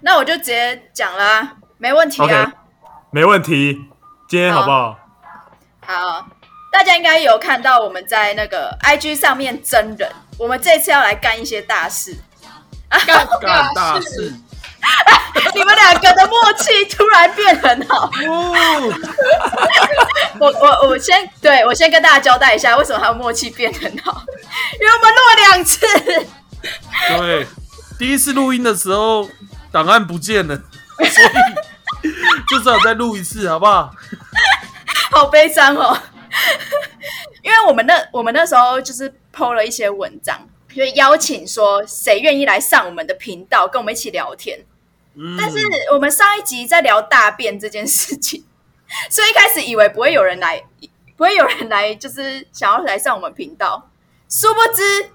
那我就直接讲啦，没问题啊。没问题，今天好不好？好，大家应该有看到我们在那个 IG 上面真人，我们这次要来干一些大事。干干大事，你们两个的默契突然变很好。我我我先对我先跟大家交代一下，为什么他们默契变很好？因为我们录了两次。对，第一次录音的时候档案不见了，所以就只好再录一次，好不好？好悲伤哦，因为我们那我们那时候就是 PO 了一些文章，就邀请说谁愿意来上我们的频道跟我们一起聊天。嗯但是我们上一集在聊大便这件事情，所以一开始以为不会有人来，不会有人来，就是想要来上我们频道，殊不知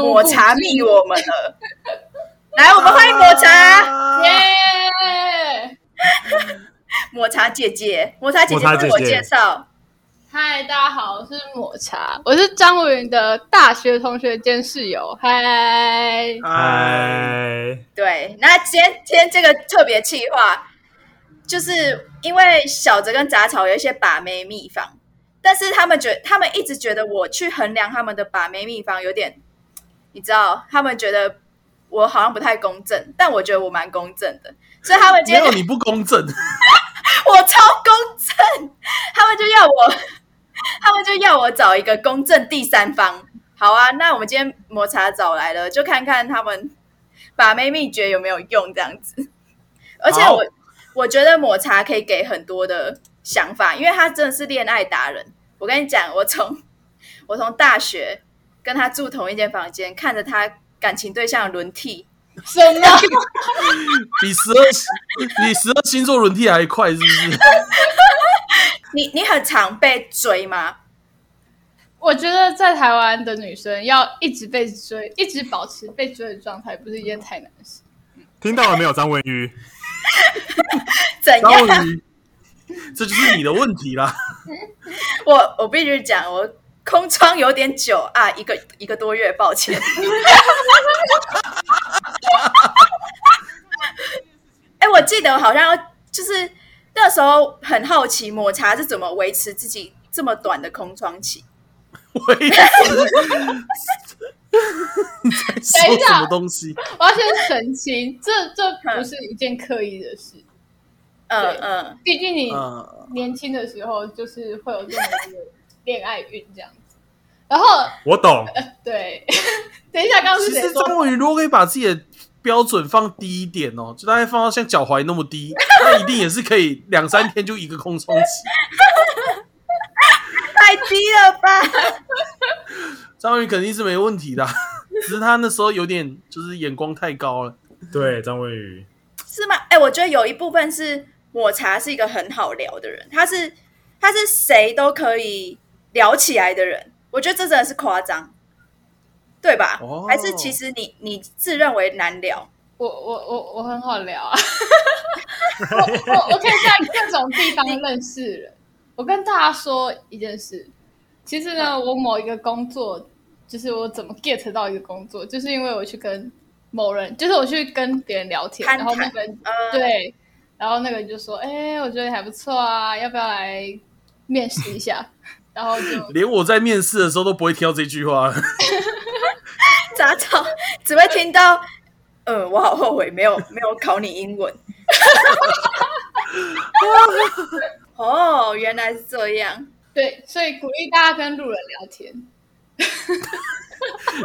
抹茶密我们了。来，我们欢迎抹茶，啊耶！抹茶姐姐，抹茶姐姐抹茶姐姐自我介绍。嗨，大家好，我是抹茶，我是张文的大学同学兼室友。嗨，哎，嗨，对，那今天今天这个特别企划，就是因为小泽跟杂草有一些把妹秘方，但是他们觉他们一直觉得我去衡量他们的把妹秘方有点，你知道，他们觉得我好像不太公正，但我觉得我蛮公正的，所以他们今天就没有你不公正，我超公正，他们就要我，他们就要我找一个公正第三方。好啊，那我们今天抹茶找来了，就看看他们把妹秘诀有没有用这样子。而且我我觉得抹茶可以给很多的想法，因为他真的是恋爱达人。我跟你讲，我从我从大学跟他住同一间房间，看着他感情对象的轮替，什么？比十二比十二星座轮替还快，是不是？你你很常被追吗？我觉得在台湾的女生要一直被追，一直保持被追的状态，不是一件太难的事。听到了没有，张文瑜？怎张样？文宇，这就是你的问题啦。我我必须讲，我空窗有点久啊，一个一个多月，抱歉。哎、我记得好像就是那时候很好奇抹茶是怎么维持自己这么短的空窗期。我也是，你在说什么东西？我要先澄清，这这不是一件刻意的事。嗯嗯，毕竟你嗯，年轻的时候就是会有这么多的恋爱运这样子。然后，我懂，对，等一下，刚刚是其谁说？实张文宇如果可以把自己的标准放低一点哦，就大概放到像脚踝那么低，那一定也是可以两三天就一个空窗期。太低了吧？张文宇肯定是没问题的啊，只是他那时候有点就是眼光太高了。对，张文宇，是吗？哎、我觉得有一部分是抹茶是一个很好聊的人，他是他是谁都可以聊起来的人，我觉得这真的是夸张，对吧？哦还是其实你你自认为难聊？我我我我很好聊啊，我我我可以在各种地方认识人。我跟大家说一件事，其实呢，我某一个工作，就是我怎么 get 到一个工作，就是因为我去跟某人，就是我去跟别人聊天，然后那个人呃，对，然后那个人就说：“哎、我觉得你还不错啊，要不要来面试一下？”然后就连我在面试的时候都不会听到这句话了。杂草只会听到，呃，我好后悔没有没有考你英文。哦，原来是这样。对，所以鼓励大家跟路人聊天。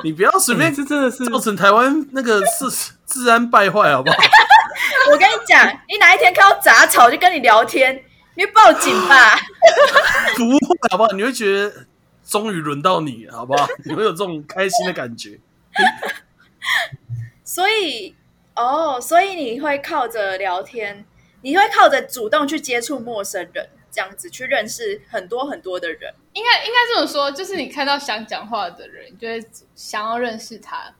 你不要随便这真的是造成台湾那个治治安败坏，好不好？我跟你讲，你哪一天看到杂草就跟你聊天，你就报警吧。不会，好不好？你会觉得终于轮到你，好不好？你会有这种开心的感觉。所以，哦，所以你会靠着聊天，你会靠着主动去接触陌生人，这样子去认识很多很多的人。应该应该这么说，就是你看到想讲话的人，你就会想要认识他，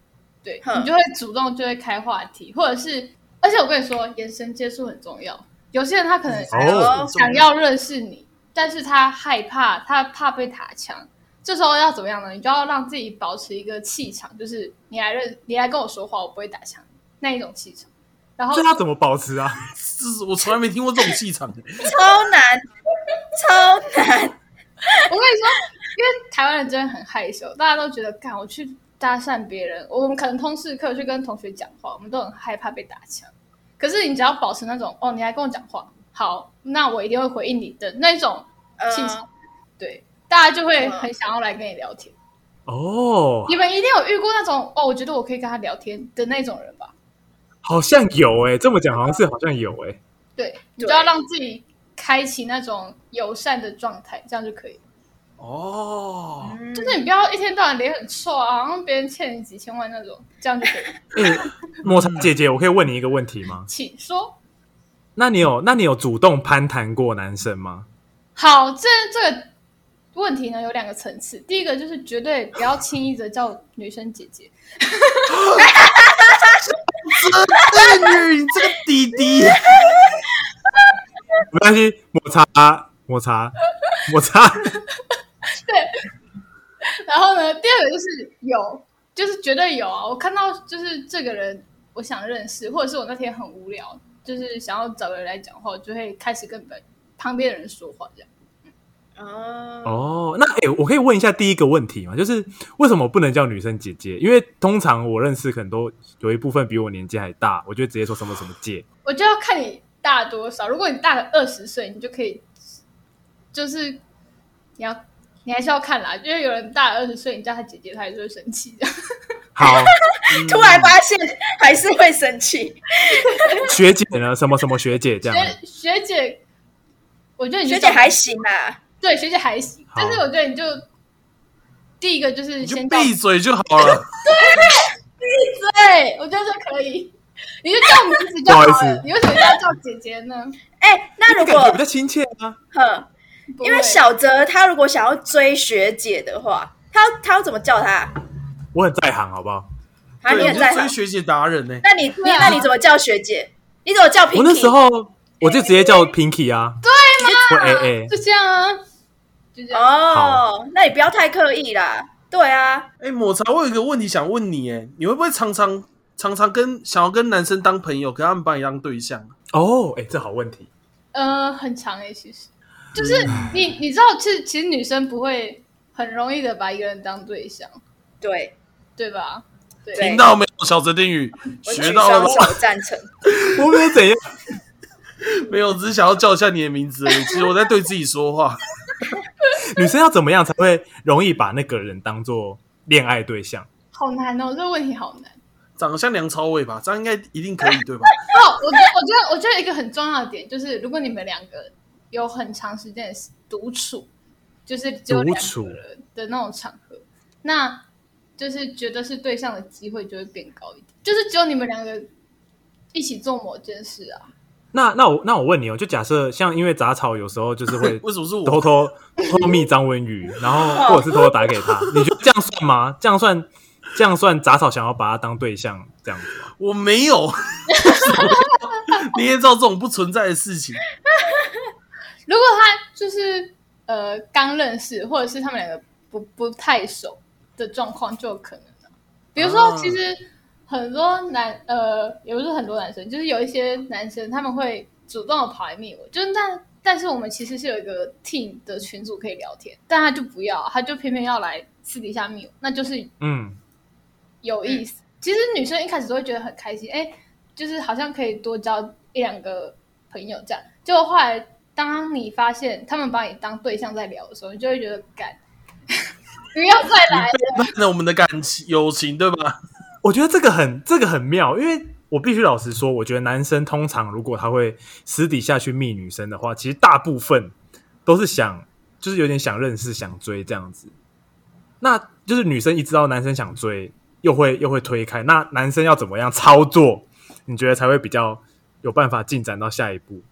对你就会主动就会开话题，或者是，而且我跟你说，眼神接触很重要。有些人他可能哦想要认识你，但是他害怕，他怕被打枪。这时候要怎么样呢？你就要让自己保持一个气场，就是你来认，你来跟我说话，我不会打枪那一种气场。然后这他怎么保持啊？这是我从来没听过这种气场。超难，超难。我跟你说，因为台湾人真的很害羞，大家都觉得，干我去搭讪别人，我们可能通识课去跟同学讲话，我们都很害怕被打枪。可是你只要保持那种，哦，你来跟我讲话，好，那我一定会回应你的那种气场，嗯，对，大家就会很想要来跟你聊天。哦，你们一定有遇过那种，哦，我觉得我可以跟他聊天的那种人吧？好像有哎、这么讲好像是好像有哎、对，你就要让自己开启那种友善的状态，这样就可以了。哦，嗯就是你不要一天到晚脸很臭啊，好像别人欠你几千万那种，这样就可以 抹茶姐姐，我可以问你一个问题吗？请说。那你有那你有主动攀谈过男生吗？好，这这个问题呢有两个层次。第一个就是绝对不要轻易的叫女生姐姐，这女，你这个弟弟，没关系，抹茶抹茶抹 茶，然后呢，第二个就是有，就是绝对有啊。我看到就是这个人，我想认识，或者是我那天很无聊，就是想要找个人来讲话，我就会开始跟本旁边的人说话，这样。哦，哦，那哎、我可以问一下第一个问题吗？就是为什么不能叫女生姐姐？因为通常我认识很多有一部分比我年纪还大，我就直接说什么什么姐。我就要看你大多少。如果你大了二十岁，你就可以，就是你要你还是要看啦，因为有人大二十岁，你叫他姐姐，他还是会生气的。好，突然发现还是会生气。学姐呢？什么什么学姐这样？学学姐，我觉得你就学姐还行啊，对学姐还行，但是我觉得你就第一个就是先叫闭嘴就好了。对，闭嘴我觉得这可以，你就叫名字就好了好。你为什么要叫姐姐呢？哎、那如感觉比果较亲切啊。哼，不会因为小泽他如果想要追学姐的话，他他要怎么叫他？我很在行，好不好？啊，你对，你很在追学姐达人呢。那你你啊那你怎么叫学姐？你怎么叫 Pinky？我那时候我就直接叫 Pinky 啊，对吗？或 A A，就这样啊，就这样。哦，那你不要太刻意啦。对啊，哎，抹茶，我有一个问题想问你，哎，你会不会常常常常跟想要跟男生当朋友，可他们把你当对象？哦，哎，这好问题。呃，很长哎、其实就是你你知道，其实其实女生不会很容易的把一个人当对象，对，对吧？对，听到没有，小泽定宇学到了吗？举双手赞成。我没有怎样，没有，只是想要叫一下你的名字而已。其实我在对自己说话。女生要怎么样才会容易把那个人当做恋爱对象？好难哦，这个问题好难。长得像梁朝伟吧，这样应该一定可以，对吧？哦，我觉得，我觉得，我觉得一个很重要的点就是，如果你们两个有很长时间的独处，就是只有两独处个人的那种场合，那就是觉得是对象的机会就会变高一点。就是只有你们两个一起做某件事啊，那那我那我问你哦，就假设像因为杂草有时候就是会为什么是我？偷偷偷密张文宇，然后或者是偷偷打给他，你觉得这样算吗？这样算这样算杂草想要把他当对象这样子吗？我没有。你也知道这种不存在的事情。如果他就是呃刚认识，或者是他们两个不不太熟的状况，就有可能啊。比如说，啊其实很多男呃，也不是很多男生，就是有一些男生他们会主动的跑来密我，就是但但是我们其实是有一个 team 的群组可以聊天，但他就不要，他就偏偏要来私底下密我，那就是嗯，有意思。其实女生一开始都会觉得很开心，哎，就是好像可以多交一两个朋友这样。结果后来，当你发现他们把你当对象在聊的时候，你就会觉得干，不要再来了。那我们的感情友情，对吧？我觉得这个很这个很妙，因为我必须老实说，我觉得男生通常如果他会私底下去密女生的话，其实大部分都是想就是有点想认识、想追这样子。那就是女生一知道男生想追，又会又会推开，那男生要怎么样操作？你觉得才会比较有办法进展到下一步？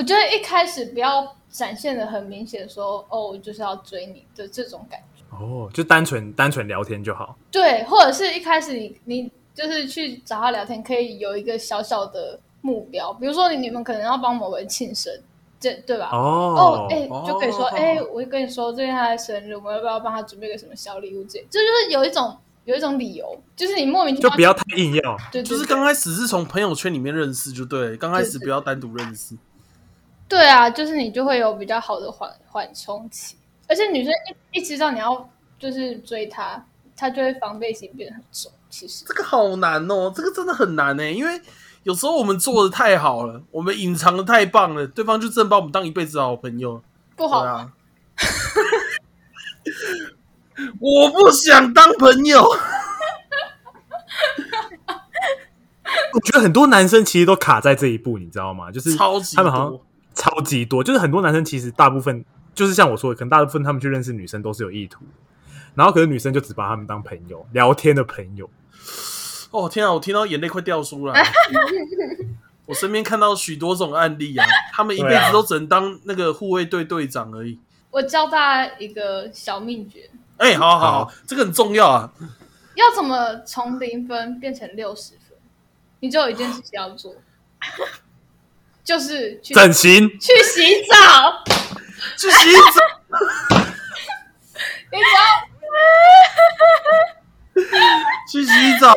我觉得一开始不要展现的很明显说，哦，我就是要追你的这种感觉。哦，就单纯单纯聊天就好。对，或者是一开始你你就是去找他聊天，可以有一个小小的目标，比如说你你们可能要帮某人庆生，这对吧？哦哦，，哎、就可以说，哦哎、我跟你说，最近他的生日，我们要不要帮他准备个什么小礼物之类？这就是有一种有一种理由，就是你莫名其妙就不要太硬要。对，对就是对刚开始是从朋友圈里面认识就对了，刚开始不要单独认识。对啊，就是你就会有比较好的缓缓冲期，而且女生一一知道你要就是追她，她就会防备心变得很重。其实这个好难哦，这个真的很难呢，因为有时候我们做的太好了，我们隐藏的太棒了，对方就真的把我们当一辈子的好朋友。不好啊，我不想当朋友。我觉得很多男生其实都卡在这一步，你知道吗？就是超级他们好像多超级多，就是很多男生其实大部分就是像我说的，可能大部分他们去认识女生都是有意图，然后可是女生就只把他们当朋友，聊天的朋友。哦天啊，我听到眼泪快掉出来了。我身边看到许多种案例啊，他们一辈子都只能当那个护卫队队长而已。我教大家一个小秘诀，哎、好好好，好这个很重要啊。要怎么从零分变成六十分？你只有一件事情要做，就是去整形去洗澡。去洗澡，你只要去洗澡。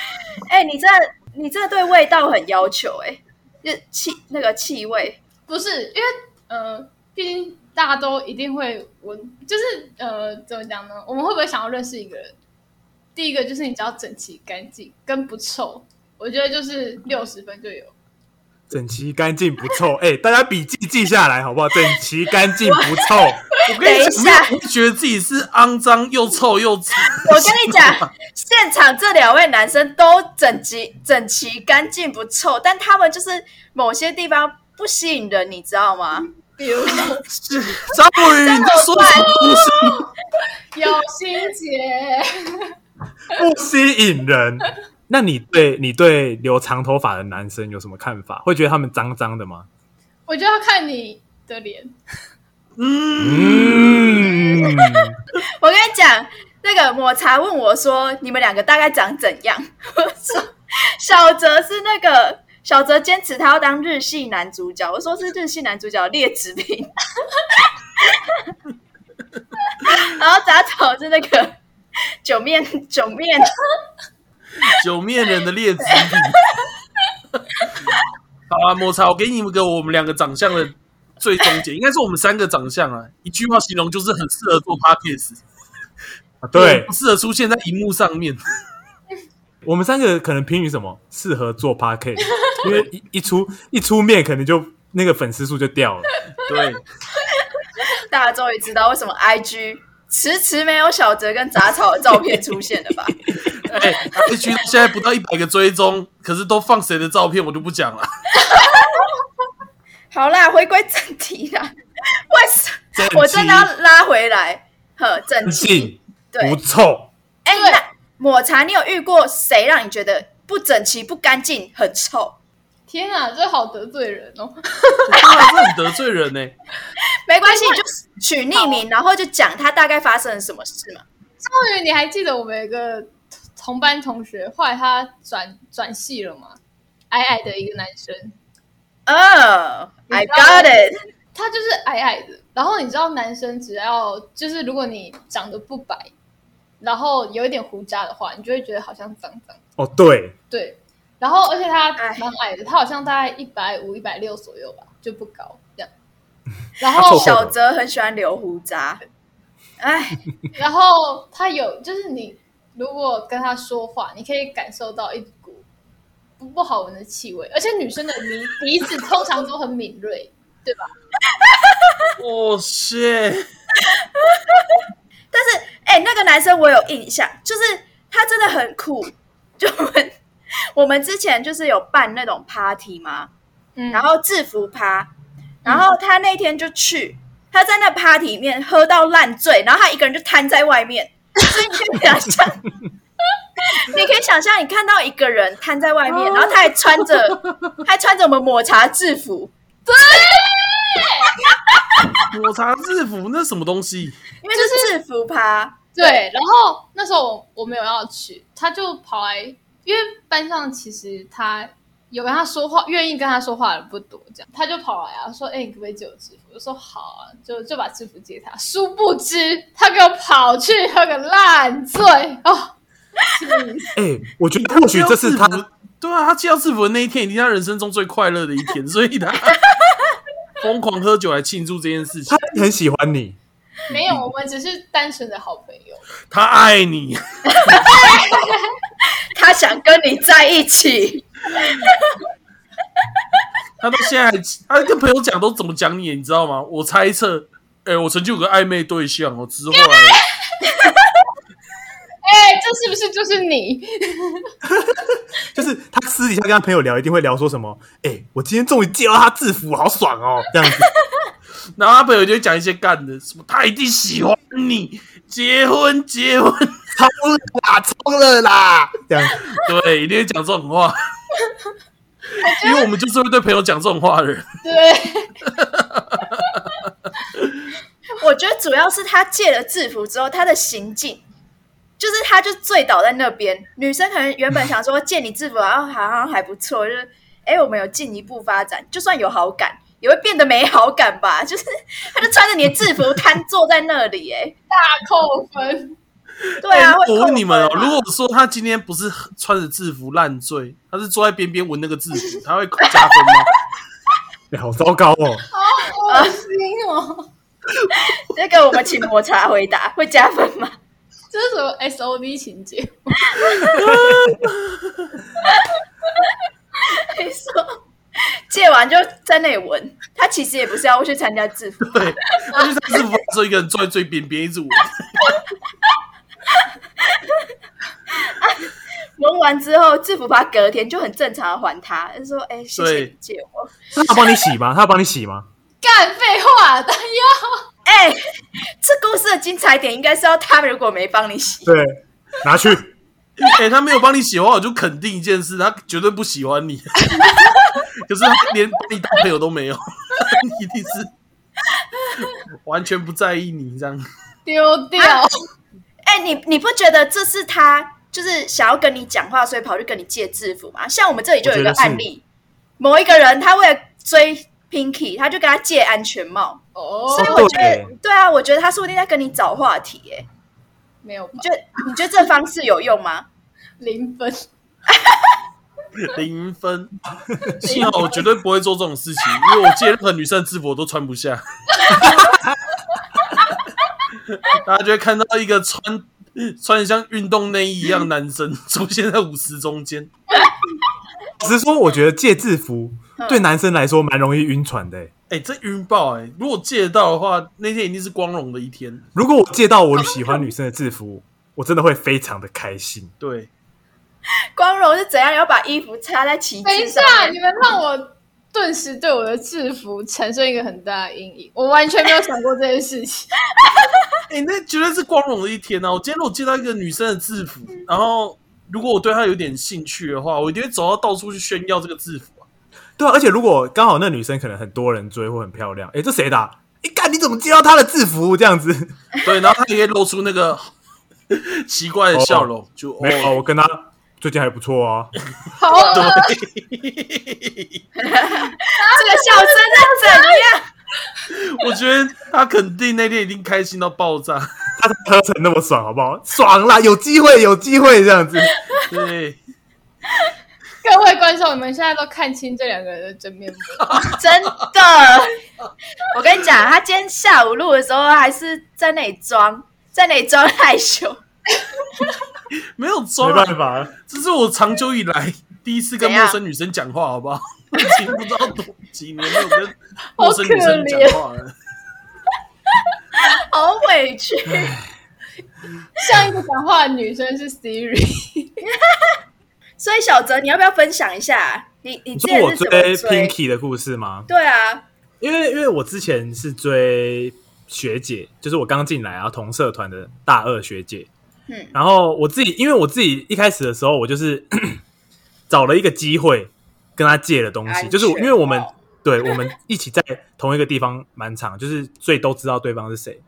哎、你这你这对味道很要求哎、就气那个气味，不是因为呃，毕竟大家都一定会闻，就是呃，怎么讲呢？我们会不会想要认识一个人？第一个就是你只要整齐干净跟不臭，我觉得就是六十分就有。整齐干净不臭，哎、大家笔记记下来好不好？整齐干净不臭，我跟你讲，觉得自己是肮脏又臭又脏。我跟你讲，现场这两位男生都整齐、整齐、干净不臭，但他们就是某些地方不吸引人，你知道吗？比如说是张博宇，你在说什么东西？有心结，不吸引人。那你对你对留长头发的男生有什么看法？会觉得他们脏脏的吗？我就要看你的脸。嗯，嗯，我跟你讲，那个抹茶问我说：“你们两个大概长怎样？” 我说：“小泽是那个小泽坚持他要当日系男主角。”我说：“是日系男主角的劣质品。”然后杂草是那个九面九面，九面人的劣质品。好啊，抹茶，我给你们个我们两个长相的最终解，应该是我们三个长相啊。一句话形容就是很适合做 podcast，对不适合出现在荧幕上面。我们三个可能评语什么适合做 p a r k 因为一一出一出面，可能就那个粉丝数就掉了。对，大家终于知道为什么 IG 迟迟没有小泽跟杂草的照片出现了吧？哎，H 现在不到一百个追踪，可是都放谁的照片，我就不讲了。好啦，回归正题啦。为什我真的要拉回来？呵，整齐。对不，臭，哎、对那抹茶，你有遇过谁让你觉得不整齐、不干净、很臭？天啊，这好得罪人哦！当然是很得罪人呢、没关系，你就取匿名，然后就讲他大概发生了什么事嘛。终于你还记得我们有一个同班同学，后来他转转系了嘛？矮矮的一个男生，哦、i got it。他就是矮矮的。然后你知道，男生只要就是如果你长得不白，然后有一点胡渣的话，你就会觉得好像脏脏。哦，对，对，然后而且他哎蛮矮的，他好像大概一百五、一百六左右吧，就不高这样。然他后小泽很喜欢留胡渣，哎，然后他有，就是你如果跟他说话，你可以感受到一股不不好闻的气味，而且女生的鼻鼻子通常都很敏锐，对吧？哦，是，但是哎、那个男生我有印象，就是他真的很酷。就 我们之前就是有办那种 party 嘛，嗯，然后制服趴，然后他那天就去，他在那 party 里面喝到烂醉，然后他一个人就瘫在外面，所以你可以想象，你可以想象你看到一个人瘫在外面，然后他还穿着还穿着我们抹茶制服，对。抹茶制服那什么东西？因为是制服趴，对，然后那时候我我没有要去，他就跑来，因为班上其实他有跟他说话，愿意跟他说话的人不多，这样他就跑来啊说：“哎、你可不可以借我制服？”我说：“好啊。”就就把制服借他。殊不知他给我跑去喝个烂醉哦，哎、我觉得或许这是他对啊，他借到制服的那一天，一定是他人生中最快乐的一天，所以他疯狂喝酒来庆祝这件事情他。很喜欢你，没有，我们只是单纯的好朋友。他爱你，他想跟你在一起。他到现在还他跟朋友讲都怎么讲你，你知道吗？我猜测，哎、我曾经有个暧昧对象哦，只是后来 哎、这是不是就是你？就是他私底下跟他朋友聊，一定会聊说什么？哎、我今天终于借到他制服，好爽哦，这样子。然后他朋友就会讲一些干的，什么他一定喜欢你，结婚结婚，冲了啦，冲了啦，这样。对，一定会讲这种话。因为我们就是会对朋友讲这种话的人，对，我觉得主要是他借了制服之后，他的行径就是他就醉倒在那边。女生可能原本想说借你制服，然后好像还不错，就是哎，诶我们有进一步发展，就算有好感，也会变得没好感吧？就是他就穿着你的制服瘫坐在那里，哎，大扣分。对啊，我问你们哦，如果说他今天不是穿着制服烂醉，他是坐在边边闻那个制服，他会加分吗？哎 好糟糕哦！好恶心哦！这个我们请抹茶回答，会加分吗？这是什么 S O D 情节？你说借完就在那里闻，他其实也不是要去参加制服，对，他就在制服的时候一个人坐在最边边一直闻，闻完之后制服他隔天就很正常的还他，就说哎，谢谢你借我。他要帮你洗吗？他要帮你洗吗？干废话，但要哎、这故事的精彩点应该是要他如果没帮你洗，对，拿去。哎、他没有帮你洗的话，我就肯定一件事，他绝对不喜欢你。可是他连把你当朋友都没有，一定是完全不在意你这样。丢掉。哎、你你不觉得这是他就是想要跟你讲话，所以跑去跟你借制服吗？像我们这里就有一个案例，某一个人他为了追 Pinky，他就跟他借安全帽，哦所以我觉得对对啊，我觉得他说不定在跟你找话题、哎，没有吧你？觉得你觉得这方式有用吗？零分。零分，幸好我绝对不会做这种事情，因为我借任何女生的制服我都穿不下。大家就会看到一个穿穿得像运动内衣一样男生 出现在舞池中间。只是说，我觉得借制服对男生来说蛮容易晕船的欸。哎、这晕爆哎、如果借到的话，那天一定是光荣的一天。如果我借到我喜欢女生的制服，我真的会非常的开心。对，光荣是怎样？要把衣服插在旗等一下，你们让我顿时对我的制服产生一个很大的阴影。我完全没有想过这件事情。哎、那绝对是光荣的一天啊！我今天如果接到一个女生的制服，然后如果我对她有点兴趣的话，我一定会走到到处去炫耀这个制服啊。对啊，而且如果刚好那女生可能很多人追或很漂亮，哎，这谁的啊？哎，干你怎么接到她的制服这样子？对，然后她也会露出那个 奇怪的笑容，就哦 没有，我跟她最近还不错啊。好恶这个笑声是怎样？我觉得他肯定那天一定开心到爆炸。他喝成那么爽，好不好？爽啦，有机会，有机会这样子。对，各位观众，你们现在都看清这两个人的真面目。真的，我跟你讲，他今天下午录的时候还是在那里装，在那里装害羞。没有装没啊，办法，这是我长久以来第一次跟陌生女生讲话，好不好？我已经不知道多几年没有跟陌生女生讲话了。好委屈。上一个讲话的女生是 Siri，所以小泽，你要不要分享一下你你你说我追？Pinky 的故事吗？对啊，因为因为我之前是追学姐，就是我刚进来然后同社团的大二学姐。嗯然后我自己，因为我自己一开始的时候，我就是 找了一个机会跟他借了东西，就是因为我们帽对我们一起在同一个地方蛮长，就是所以都知道对方是谁。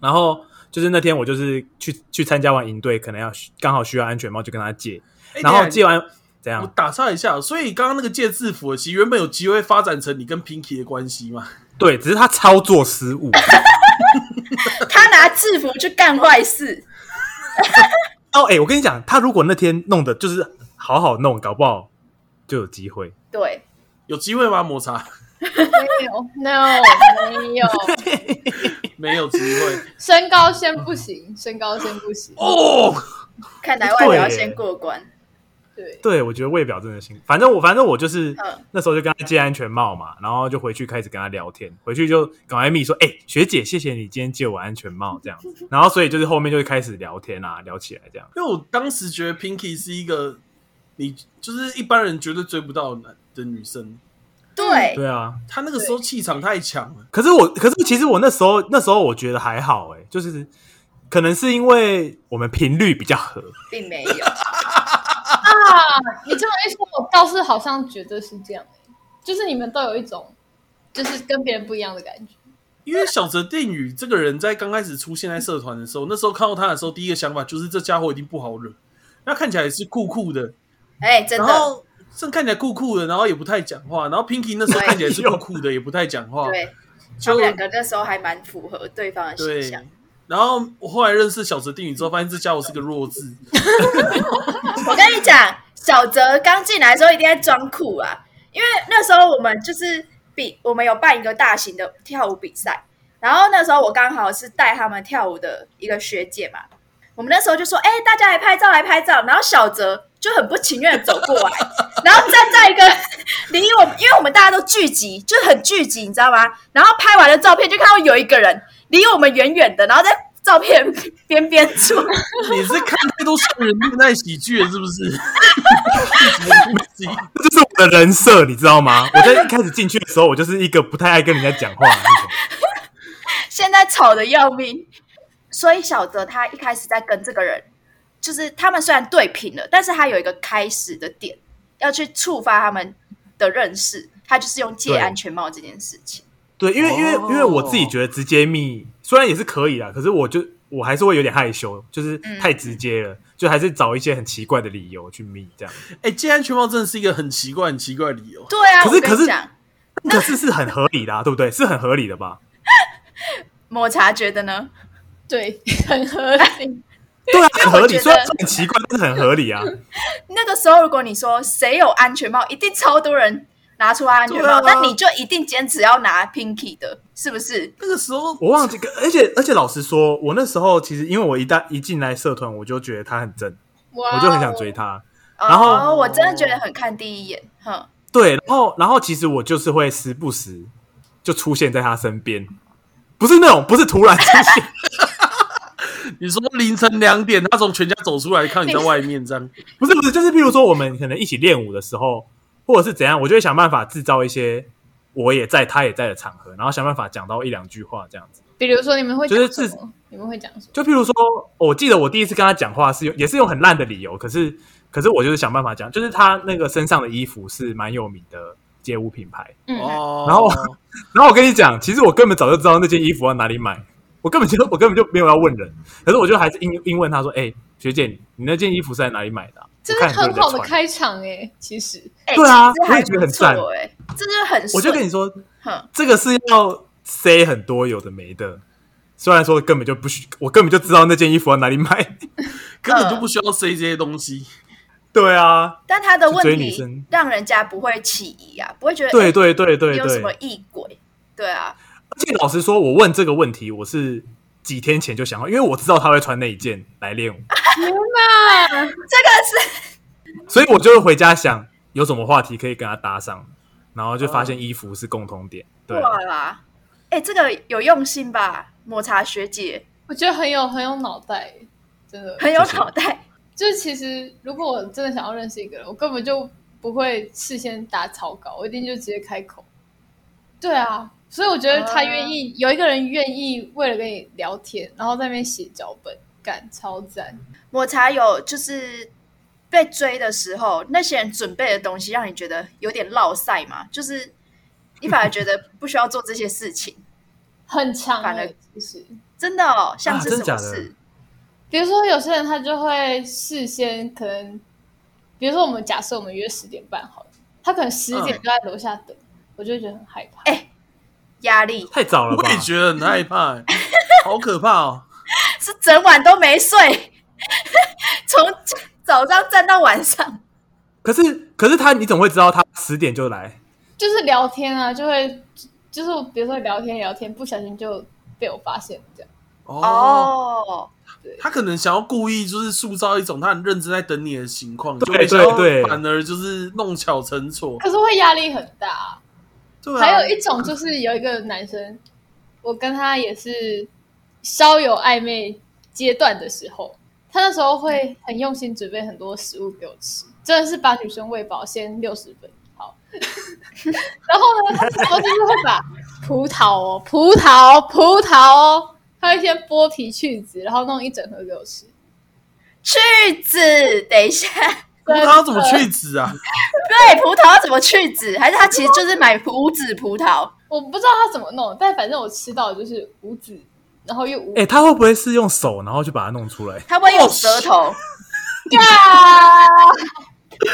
然后就是那天我就是去去参加完营队，可能要刚好需要安全帽，就跟他借。哎然后借完怎样我？打岔一下，所以刚刚那个借制服的，其实原本有机会发展成你跟 Pinky 的关系嘛？对，只是他操作失误。他拿制服去干坏事，哦，哎、我跟你讲，他如果那天弄的就是好好弄，搞不好就有机会。对，有机会吗？抹茶没有，no，没有，没有机会身高先不行，身高先不行。哦。看来外表要先过关。对，对，我觉得外表真的行。反正我，反正我就是、嗯那时候就跟他借安全帽嘛，然后就回去开始跟他聊天，回去就赶快密说，哎、学姐，谢谢你今天借我安全帽这样子。然后所以就是后面就会开始聊天啊，聊起来这样。因为我当时觉得 Pinky 是一个你就是一般人绝对追不到的男的女生，对，对啊，她那个时候气场太强了。可是我，可是其实我那时候那时候我觉得还好哎、就是可能是因为我们频率比较合。并没有。啊，你这么一说，我倒是好像觉得是这样、欸，就是你们都有一种就是跟别人不一样的感觉。因为小泽定宇这个人在刚开始出现在社团的时候，那时候看到他的时候，第一个想法就是这家伙一定不好惹。那看起来也是酷酷的，哎，真的，然后正看起来酷酷的，然后也不太讲话。然后 Pinky 那时候看起来是酷酷的，也不太讲话。对，他就们两个那时候还蛮符合对方的形象。。然后我后来认识小泽定宇之后，发现这家伙是个弱智。我跟你讲，小泽刚进来的时候一定在装酷啊，因为那时候我们就是比我们有办一个大型的跳舞比赛，然后那时候我刚好是带他们跳舞的一个学姐嘛，我们那时候就说，哎、大家来拍照，来拍照，然后小泽就很不情愿走过来，然后站在一个离我，因为我们大家都聚集，就很聚集，你知道吗？然后拍完了照片，就看到有一个人离我们远远的，然后在照片 边边处。你是看太多校园恋爱喜剧了，是不是？这就是我的人设，你知道吗？我在一开始进去的时候，我就是一个不太爱跟人家讲话的那种。现在吵得要命。所以小泽他一开始在跟这个人，就是他们虽然对平了，但是他有一个开始的点，要去触发他们的认识，他就是用借安全帽这件事情。对，因为因为哦因为我自己觉得直接密虽然也是可以啦，可是我就我还是会有点害羞，就是太直接了，就还是找一些很奇怪的理由去密这样。哎、借安全帽真的是一个很奇怪、很奇怪的理由。对啊，可是可是可是是很合理的、啊，对不对？是很合理的吧？抹茶觉得呢？对，很合理。对啊，很合理。虽然说很奇怪，但是很合理啊。那个时候如果你说谁有安全帽，一定超多人拿出安全帽，那你就一定坚持要拿 Pinky 的，是不是？那个时候我忘记，而且而且老实说，我那时候其实因为我一旦一进来社团，我就觉得他很正，我就很想追他。然后哦，我真的觉得很看第一眼，哼。对，然后然后其实我就是会时不时就出现在他身边，不是那种不是突然出现，你说凌晨两点，他从全家走出来，看你在外面这样，不是不是，就是譬如说我们可能一起练舞的时候，或者是怎样，我就会想办法制造一些我也在他也在的场合，然后想办法讲到一两句话这样子。比如说你们会就是自？你们会讲什么？就譬如说，我记得我第一次跟他讲话是用也是用很烂的理由，可是可是我就是想办法讲，就是他那个身上的衣服是蛮有名的街舞品牌，嗯，哦，然后然后我跟你讲，其实我根本早就知道那件衣服要哪里买，我根本就我根本就没有要问人，可是我就还是硬硬问他说：“哎、学姐，你那件衣服是在哪里买的啊、这是很好的开场哎，其实哎对啊我也觉得很赞不错哎，这就很顺。我就跟你说，哼，这个是要塞很多有的没的。虽然说根本就不需，我根本就知道那件衣服要哪里买。根本就不需要塞这些东西。对啊，但他的问题让人家不会起疑啊，不会觉得哎对对对有什么异轨？对啊，而且老实说，我问这个问题，我是几天前就想好，因为我知道他会穿那一件来练舞，天哪，这个是所以我就会回家想有什么话题可以跟他搭上，然后就发现衣服是共同点。对啦！哎，这个有用心吧，抹茶学姐我觉得很有很有脑袋，真的。很有脑袋。就是其实如果我真的想要认识一个人，我根本就不会事先打草稿，我一定就直接开口。对啊，所以我觉得他愿意、有一个人愿意为了跟你聊天，然后在那边写脚本，感超赞。抹茶有就是被追的时候，那些人准备的东西让你觉得有点落赛嘛？就是你反而觉得不需要做这些事情，很强反而的，其实。真的哦，像是什么事？比如说，有些人他就会事先可能，比如说我们假设我们约十点半好了，他可能十点就在楼下等，我就会觉得很害怕。哎压力太早了吧我？也觉得很害怕、好可怕哦！是整晚都没睡，从早上站到晚上。可是可是他你怎么会知道他十点就来？就是聊天啊，就会就是比如说聊天聊天，不小心就被我发现这样。哦，哦，他可能想要故意就是塑造一种他很认真在等你的情况，对对对反而就是弄巧成拙。可是会压力很大啊、对啊，还有一种就是有一个男生，我跟他也是稍有暧昧阶段的时候，他那时候会很用心准备很多食物给我吃，真的是把女生喂饱先六十分。好，然后呢，他那时候就是会把葡萄哦，葡萄，葡萄哦，他会先剥皮去籽，然后弄一整盒给我吃。去籽，等一下，葡萄怎么去籽啊？对，葡萄要怎么去籽？还是他其实就是买无籽葡萄？我不知道他怎么弄，但反正我吃到的就是无籽，然后又无哎、他会不会是用手然后就把它弄出来？他会用舌头？呀。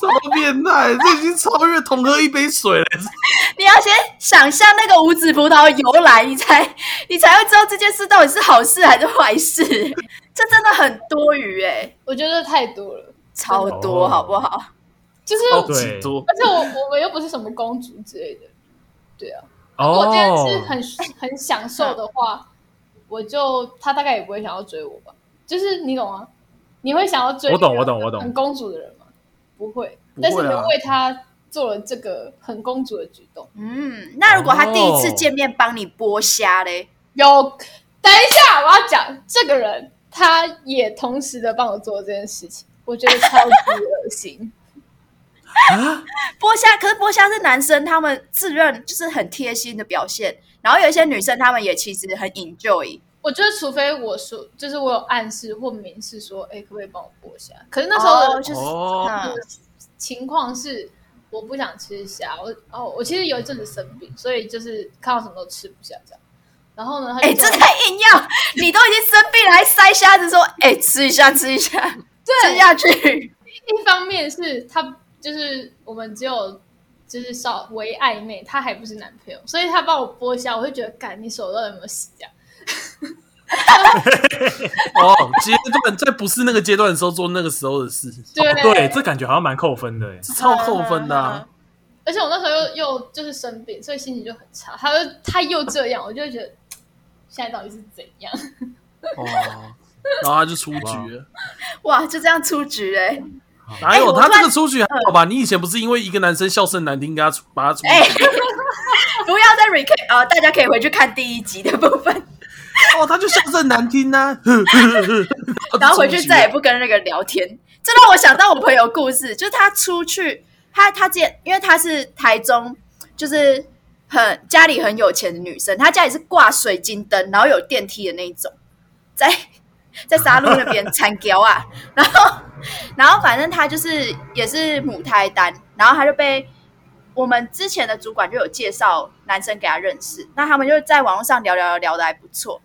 这么变态，这已经超越同喝一杯水了。你要先想象那个无籽葡萄的由来，你才你才会知道这件事到底是好事还是坏事。这真的很多余哎、我觉得太多了，超多哦好不好？就是，超对级多，而且我我们又不是什么公主之类的，对啊。如哦果今天是很很享受的话，我就他大概也不会想要追我吧，就是你懂吗？你会想要追我懂我懂我懂很公主的人吗？不会，不会啊但是你为他做了这个很公主的举动，嗯，那如果他第一次见面帮你剥虾嘞？有。等一下，我要讲这个人，他也同时的帮我做这件事情，我觉得超级恶心。啊，剥虾，可是剥虾是男生他们自认就是很贴心的表现，然后有一些女生她们也其实很 enjoy。我觉得，除非我说，就是我有暗示或明示说，哎，可不可以帮我剥虾？可是那时候就是情况是，我不想吃虾，我哦，我其实有一阵子生病，所以就是看到什么都吃不下这样。然后呢，他就哎、说这太硬要，你都已经生病了，还塞虾子说，哎、吃一下，吃一下，吃下去。一方面是他就是我们只有就是稍微暧昧，他还不是男朋友，所以他帮我剥虾，我会觉得，干，你手到底有没有洗这样？哦，阶段在不是那个阶段的时候做那个时候的事，对、哦对，这感觉好像蛮扣分的哎。是超扣分的、啊。而且我那时候又又就是生病，所以心情就很差。他又他又这样，我就会觉得现在到底是怎样？哦，然后他就出局了。哇，就这样出局哎、哪有他这个出局还好吧？你以前不是因为一个男生笑声难听，给他出把他出局？哎、不要再 recap 啊、大家可以回去看第一集的部分，哦，他就笑声难听 呐、然后回去再也不跟那个聊天。这让我想到我朋友故事，就是他出去，他他见因为他是台中，就是很家里很有钱的女生，她家里是挂水晶灯，然后有电梯的那一种，在 在沙鹿那边产胶啊，然后然后反正她就是也是母胎单，然后她就被我们之前的主管就有介绍男生给她认识，那他们就在网络上聊聊聊的还不错，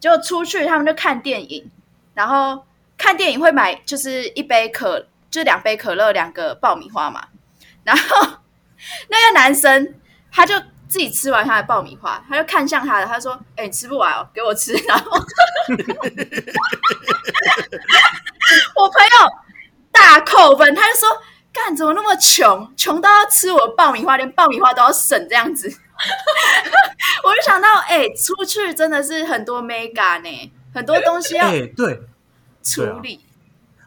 就出去他们就看电影，然后看电影会买就是一杯可，就两杯可乐，两个爆米花嘛。然后 那个男生他就自己吃完他的爆米花，他就看向他的，他说：“哎、你吃不完哦，给我吃。”然后 我朋友大扣分，他就说：“干怎么那么穷，穷到要吃我的爆米花，连爆米花都要省这样子。” 我就想到，哎、出去真的是很多 mega 呢，很多东西要哎，对，处理。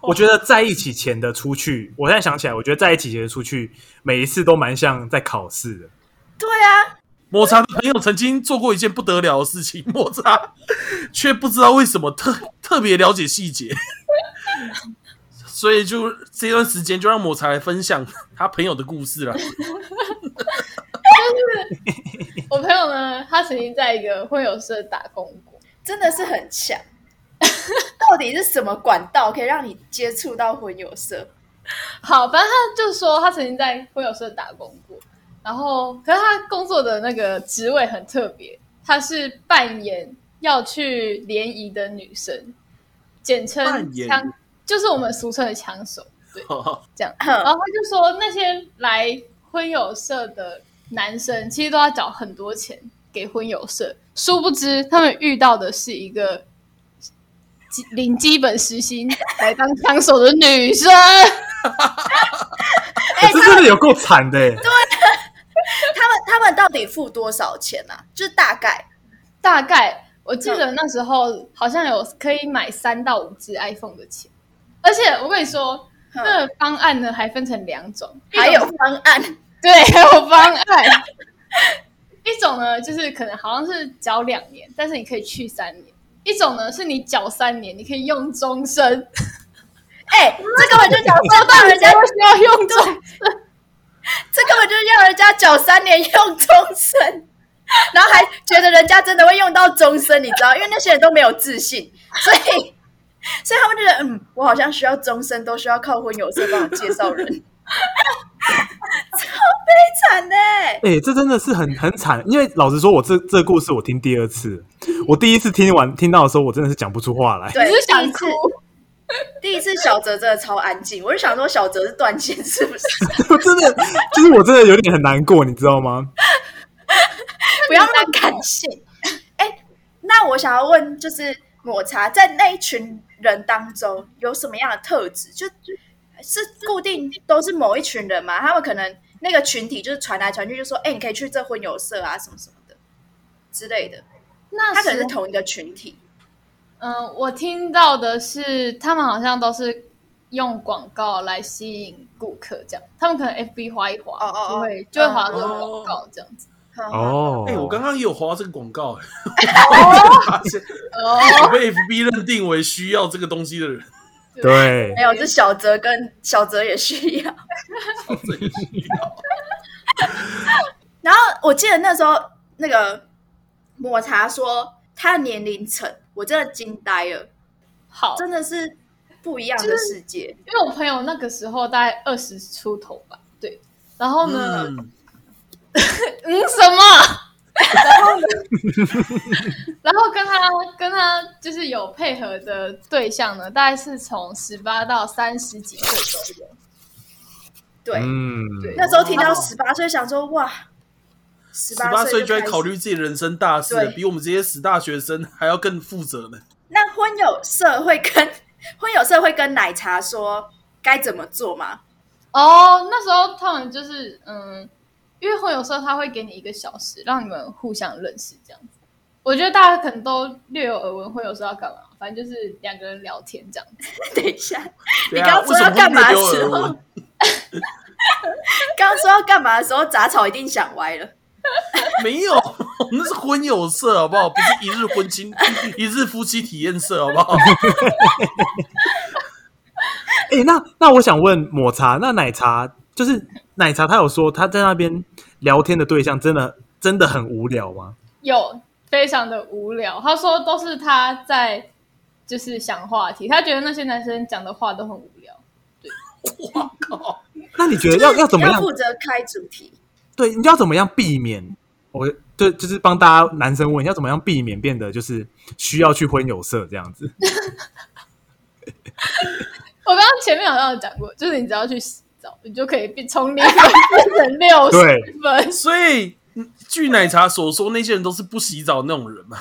我觉得在一起前的出去，我现在想起来，我觉得在一起前的出去，每一次都蛮像在考试的。对啊，抹茶的朋友曾经做过一件不得了的事情，抹茶 却不知道为什么特特别了解细节，所以就这段时间就让抹茶来分享他朋友的故事了。我朋友呢，他曾经在一个婚友社打工过，真的是很强。到底是什么管道可以让你接触到婚友社？好，反正他就说他曾经在婚友社打工过，然后可是他工作的那个职位很特别，他是扮演要去联谊的女生，简称就是我们俗称的枪手，对，这样。然后他就说那些来婚友社的男生，其实都要找很多钱给婚友社，殊不知他们遇到的是一个基领基本时薪来当枪手的女生。哎这真的有够惨的欸。他们他们到底付多少钱啊？就是大概大概我记得那时候好像有可以买三到五只 iPhone 的钱，而且我跟你说，嗯那个方案呢还分成两种，还有方案，对，还有方案。一种呢，就是可能好像是缴两年，但是你可以去三年；一种呢，是你缴三年，你可以用终身。哎、这根本就缴不到人家，为什么要用终身？这根本就是要人家缴三年用终身，然后还觉得人家真的会用到终身，你知道？因为那些人都没有自信，所以所以他们就觉得，嗯，我好像需要终身，都需要靠婚友社帮我介绍人，超悲惨的、欸。哎、这真的是很很惨，因为老实说，我这这故事我听第二次，我第一次听完听到的时候，我真的是讲不出话来。对，你是想哭？第一次小泽真的超安静，我就想说小泽是断线是不是？我真的就是我真的有点很难过，你知道吗？不要那么感性。哎、那我想要问，就是抹茶在那一群人当中有什么样的特质？就是固定都是某一群人嘛？他们可能那个群体就是传来传去，就说：“哎、你可以去这婚友社啊，什么什么的之类的。”那他可能是同一个群体。嗯，我听到的是，他们好像都是用广告来吸引顾客，这样。他们可能 FB 划一划，哦哦哦就会就会划这个哦广告这样子。哦，哎、我刚刚也有划这个广告、哎，我被 FB 认定为需要这个东西的人，对没，有，是小泽跟小泽也需要。小泽也需要。然后我记得那时候那个抹茶说他年龄层，我真的惊呆了，好，真的是不一样的世界。因为我朋友那个时候大概二十出头吧，对。然后呢，嗯，嗯什么？然后呢？然后跟他跟他就是有配合的对象呢，大概是从十八到三十几岁都有。对，嗯，对那时候听到哦十八岁，想说哇，十十八岁就会开始考虑自己人生大事比我们这些死大学生还要更负责呢。那婚友社会跟婚友社会跟奶茶说该怎么做吗？哦，那时候他们就是嗯，因为婚有时候他会给你一个小时，让你们互相认识这样子。我觉得大家可能都略有耳闻，会有时候要干嘛，反正就是两个人聊天这样子。等一下，啊，你刚刚说要干嘛的时候 刚说要干嘛的时候，杂草一定想歪了。没有，那是婚友社，好不好？不是一日婚亲、一日夫妻体验社，好不好？哎、那那我想问抹茶，那奶茶就是奶茶，他有说他在那边聊天的对象真的真的很无聊吗？有非常的无聊，他说都是他在就是想话题，他觉得那些男生讲的话都很无聊。我靠！那你觉得要要怎么样？要负责开主题？对，你要怎么样避免？我对，就是帮大家男生问，要怎么样避免变得就是需要去婚有色这样子？我刚刚前面好像有讲过，就是你只要去洗澡，你就可以变从零分变成六对十分。所以，嗯据奶茶所说，那些人都是不洗澡那种人嘛。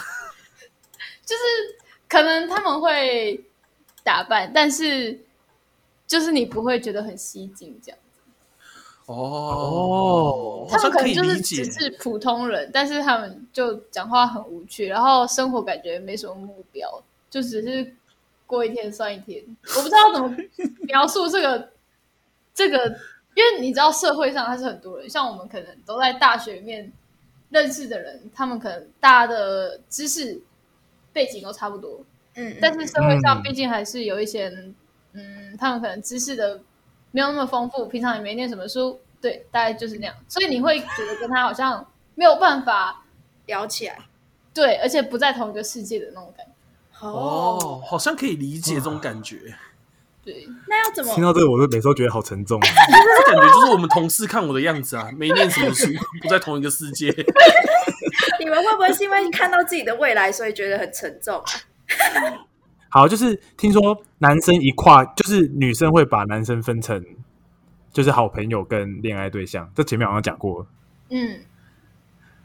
就是可能他们会打扮，但是就是你不会觉得很吸睛这样。哦，他像可以们可能就是只。是普通人，但是他们就讲话很无趣，然后生活感觉没什么目标，就只是过一天算一天。我不知道怎么 描述这个这个，因为你知道社会上还是很多人，像我们可能都在大学里面认识的人，他们可能大家的知识背景都差不多，嗯，但是社会上嗯毕竟还是有一些人，嗯，他们可能知识的没有那么丰富，平常也没念什么书，对，大概就是那样，所以你会觉得跟他好像没有办法聊起来。对，而且不在同一个世界的那种感觉。哦，好像可以理解这种感觉。对，那要怎么听？到这个，我就每次都觉得好沉重。这感觉就是我们同事看我的样子啊，没念什么书，不在同一个世界。你们会不会是因为看到自己的未来，所以觉得很沉重啊？好，就是听说男生一跨，就是女生会把男生分成就是好朋友跟恋爱对象，这前面好像讲过了。嗯，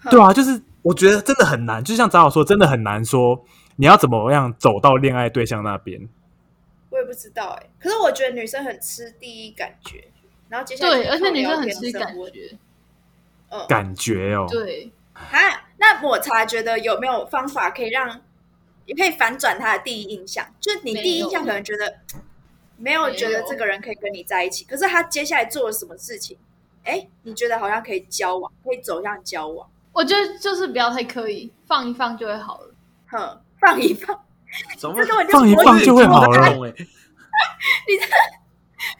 对啊，就是我觉得真的很难，就像早早说，真的很难说你要怎么样走到恋爱对象那边。我也不知道哎、可是我觉得女生很吃第一感觉，然后接下来对，而且女生很吃感觉，嗯，感觉哦，对，啊，那抹茶觉得有没有方法可以让，也可以反转他的第一印象？就是你第一印象可能觉得没有觉得这个人可以跟你在一起，可是他接下来做了什么事情，哎，你觉得好像可以交往，可以走向交往，我觉得就是不要太刻意，放一放就会好了。哼，放一放，怎么这根本就放一放就会好了我有点听不太懂欸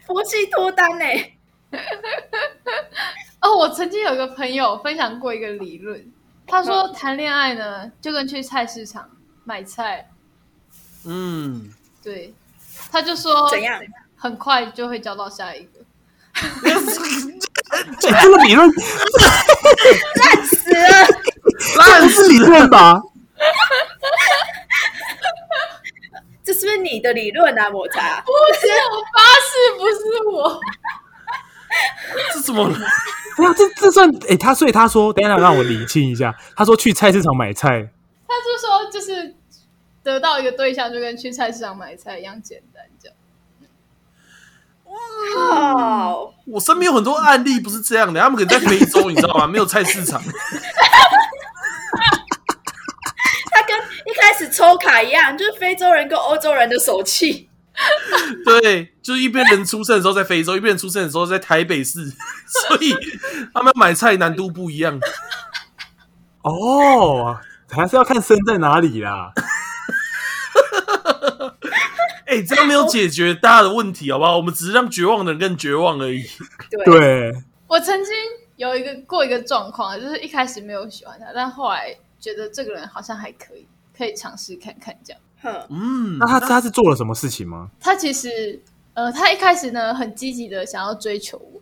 佛系脱单哎、哦，我曾经有一个朋友分享过一个理论，他说谈恋爱呢就跟去菜市场买菜，嗯，对，他就说怎样？很快就会交到下一个。这 这个理论烂死了！这不是理论吧？这是不是你的理论啊，抹茶？不是，我发誓不是我。这怎么了？对啊，这这算诶，他所以他说，等一下让我理清一下，他说去菜市场买菜，他就说就是得到一个对象就跟去菜市场买菜一样简单，这样。哇，我身边有很多案例不是这样的，他们可能在非洲，你知道吗？没有菜市场，他跟一开始抽卡一样，就是非洲人跟欧洲人的手气。对，就是一边人出生的时候在非洲，一边人出生的时候在台北市，所以他们买菜难度不一样。哦，还是要看生在哪里啦。哎、这样没有解决大家的问题，好不好？我们只是让绝望的人更绝望而已。对，对，我曾经有一个过一个状况，就是一开始没有喜欢他，但后来觉得这个人好像还可以，可以尝试看看这样。哼，嗯，那他他是做了什么事情吗？他其实呃，他一开始呢很积极的想要追求我，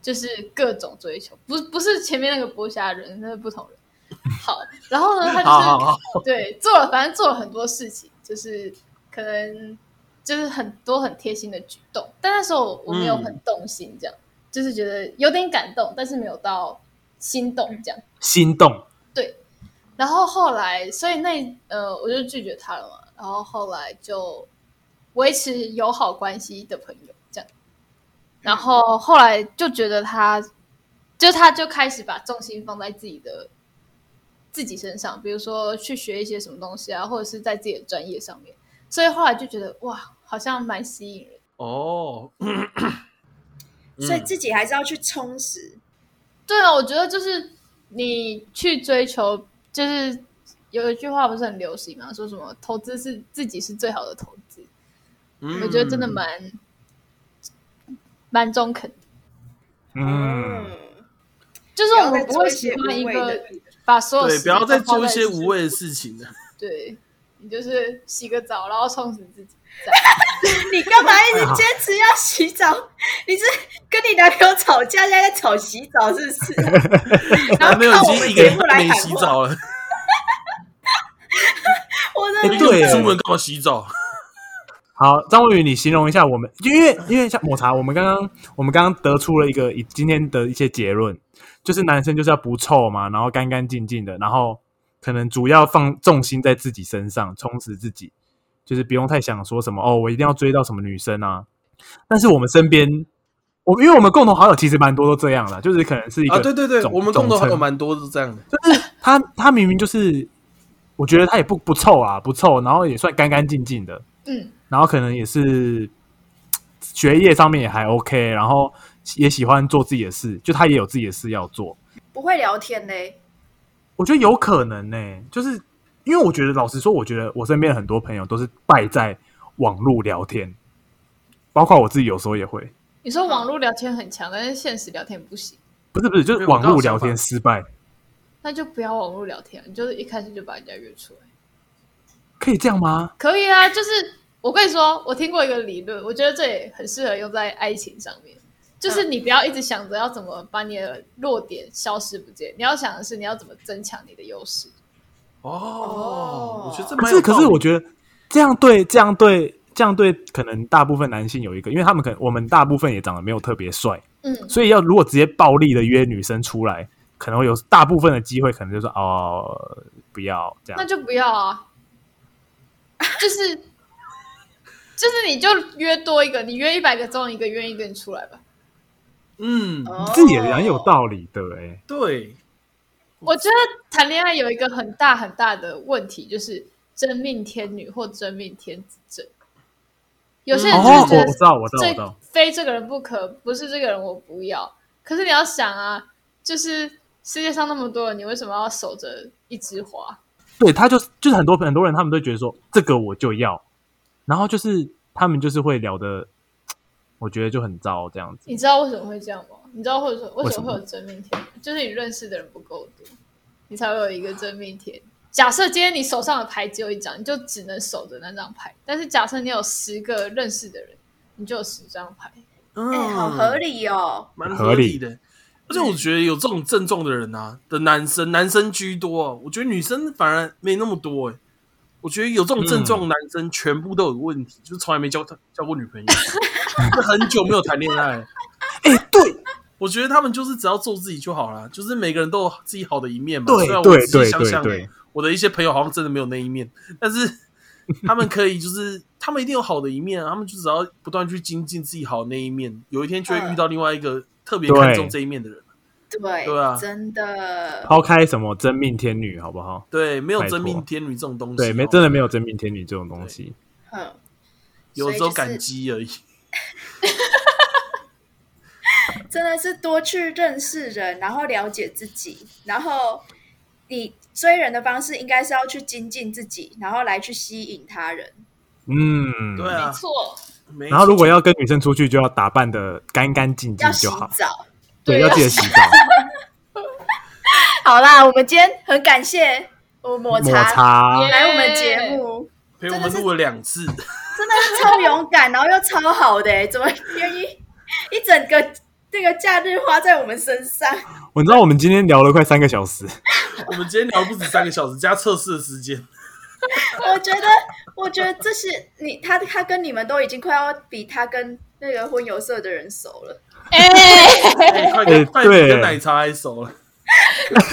就是各种追求，不不是前面那个剥虾人，那是不同人。好，然后呢，他就是好好好，对做了，反正做了很多事情，就是可能就是很多很贴心的举动，但那时候我没有很动心，这样、就是觉得有点感动，但是没有到心动这样。心动，对然后后来，所以那呃，我就拒绝他了嘛。然后后来就维持友好关系的朋友这样。然后后来就觉得他，就他就开始把重心放在自己的自己身上，比如说去学一些什么东西啊，或者是在自己的专业上面。所以后来就觉得哇，好像蛮吸引人。哦，所以自己还是要去充实。对啊，我觉得就是你去追求，就是有一句话不是很流行嘛，说什么投资是自己是最好的投资。嗯我觉得真的蛮蛮中肯的，嗯，就是我们不会喜欢一个把所有对，不要再做一些在无谓的事情了。对你就是洗个澡，然后充实自己。你干嘛一直坚持要洗澡？你是跟你男朋友吵架，现在在吵洗澡是不是？然后男朋友看我们已经一个节目来月没喊，洗澡了，我哎的对出门干嘛洗澡？好，张文宇，你形容一下我们，因为因为像抹茶，我们刚刚我们刚刚得出了一个今天的一些结论，就是男生就是要不臭嘛，然后干干净净的，然后可能主要放重心在自己身上，充实自己，就是不用太想说什么哦，我一定要追到什么女生啊。但是我们身边，我因为我们共同好友其实蛮多都这样的，就是可能是一个啊，对对对，我们共同好友蛮多是这样的。就是他他明明就是，我觉得他也不不臭啊，不臭，然后也算干干净净的，嗯，然后可能也是学业上面也还 OK，然后也喜欢做自己的事，就他也有自己的事要做。不会聊天嘞。我觉得有可能呢、就是因为我觉得老实说，我觉得我身边很多朋友都是败在网络聊天，包括我自己有时候也会，你说网络聊天很强，但是现实聊天不行，不是不是，就是网络聊天失败，那就不要网络聊天，你就是一开始就把人家约出来。可以这样吗？可以啊，就是我跟你说，我听过一个理论，我觉得这也很适合用在爱情上面。就是你不要一直想着要怎么把你的弱点消失不见，你要想的是你要怎么增强你的优势。哦，我觉得这可是可是我觉得这样对这样对这样对，可能大部分男性有一个，因为他们可能我们大部分也长得没有特别帅，嗯，所以要如果直接暴力的约女生出来，可能会有大部分的机会，可能就说哦不要这样。那就不要啊，就是就是你就约多一个，你约一百个，总有一个愿意跟你出来吧。嗯，哦这也蛮有道理的哎、对，我觉得谈恋爱有一个很大很大的问题，就是真命天女或真命天子症。有些人就觉得我我知道，我知道，我知这道。非这个人不可，不是这个人我不要。可是你要想啊，就是世界上那么多人，你为什么要守着一枝花？对他就是就是很多很多人，他们都觉得说这个我就要，然后就是他们就是会聊的，我觉得就很糟这样子。你知道为什么会这样吗？你知道或者说为什么会有真命天女？就是你认识的人不够多，你才会有一个真命天。假设今天你手上的牌只有一张，你就只能守着那张牌。但是假设你有十个认识的人，你就有十张牌。嗯，哎、好合，理哦。蛮合理的。而且我觉得有这种症状的人啊，的男生，男生居多、啊，我觉得女生反而没那么多哎、我觉得有这种症状的男生全部都有问题，就是从来没交交过女朋友，就很久没有谈恋爱。哎、对我觉得他们就是只要做自己就好了，就是每个人都有自己好的一面嘛。对虽然我对对对对，我的一些朋友好像真的没有那一面，但是 他们可以，就是他们一定有好的一面啊，他们就只要不断去精进自己好的那一面，有一天就会遇到另外一个特别看重这一面的人。对，对啊真的。抛开什么真命天女好不好？对，没有真命天女这种东西，对，没哦真的没有真命天女这种东西。嗯，有时候感激而已。真的是多去认识人，然后了解自己，然后你追人的方式应该是要去精进自己，然后来去吸引他人。嗯，对啊没错，然后如果要跟女生出去，就要打扮的干干净净要洗就好。澡。对，要记得洗澡。好啦，我们今天很感谢我抹抹茶茶，来我们节目，陪我们录了两次，真的是超勇敢，然后又超好的、欸，怎么愿意一整个这个假日花在我们身上？我知道我们今天聊了快三个小时，我们今天聊不止三个小时，加测试的时间。我觉得，我觉得这是你他他跟你们都已经快要比他跟那个婚友社的人熟了。哎、哎快点，哎快点奶茶还熟了。等一下，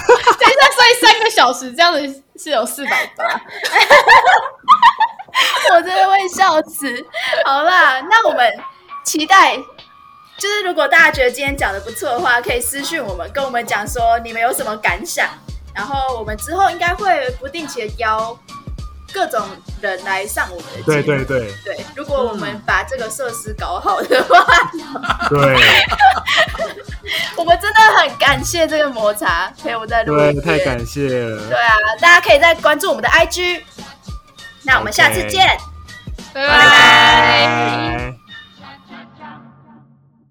所以三个小时这样子是有四百八。我真的会笑死。好啦，那我们期待，就是如果大家觉得今天讲的不错的话，可以私讯我们，跟我们讲说你们有什么感想。然后我们之后应该会不定期的邀各种人来上我们的节目。对对对对，如果我们把这个设施搞好的话，对 我们真的很感谢这个摩擦陪我们在录对，音。太感谢了对。啊，大家可以再关注我们的 IG。那我们下次见。拜拜拜。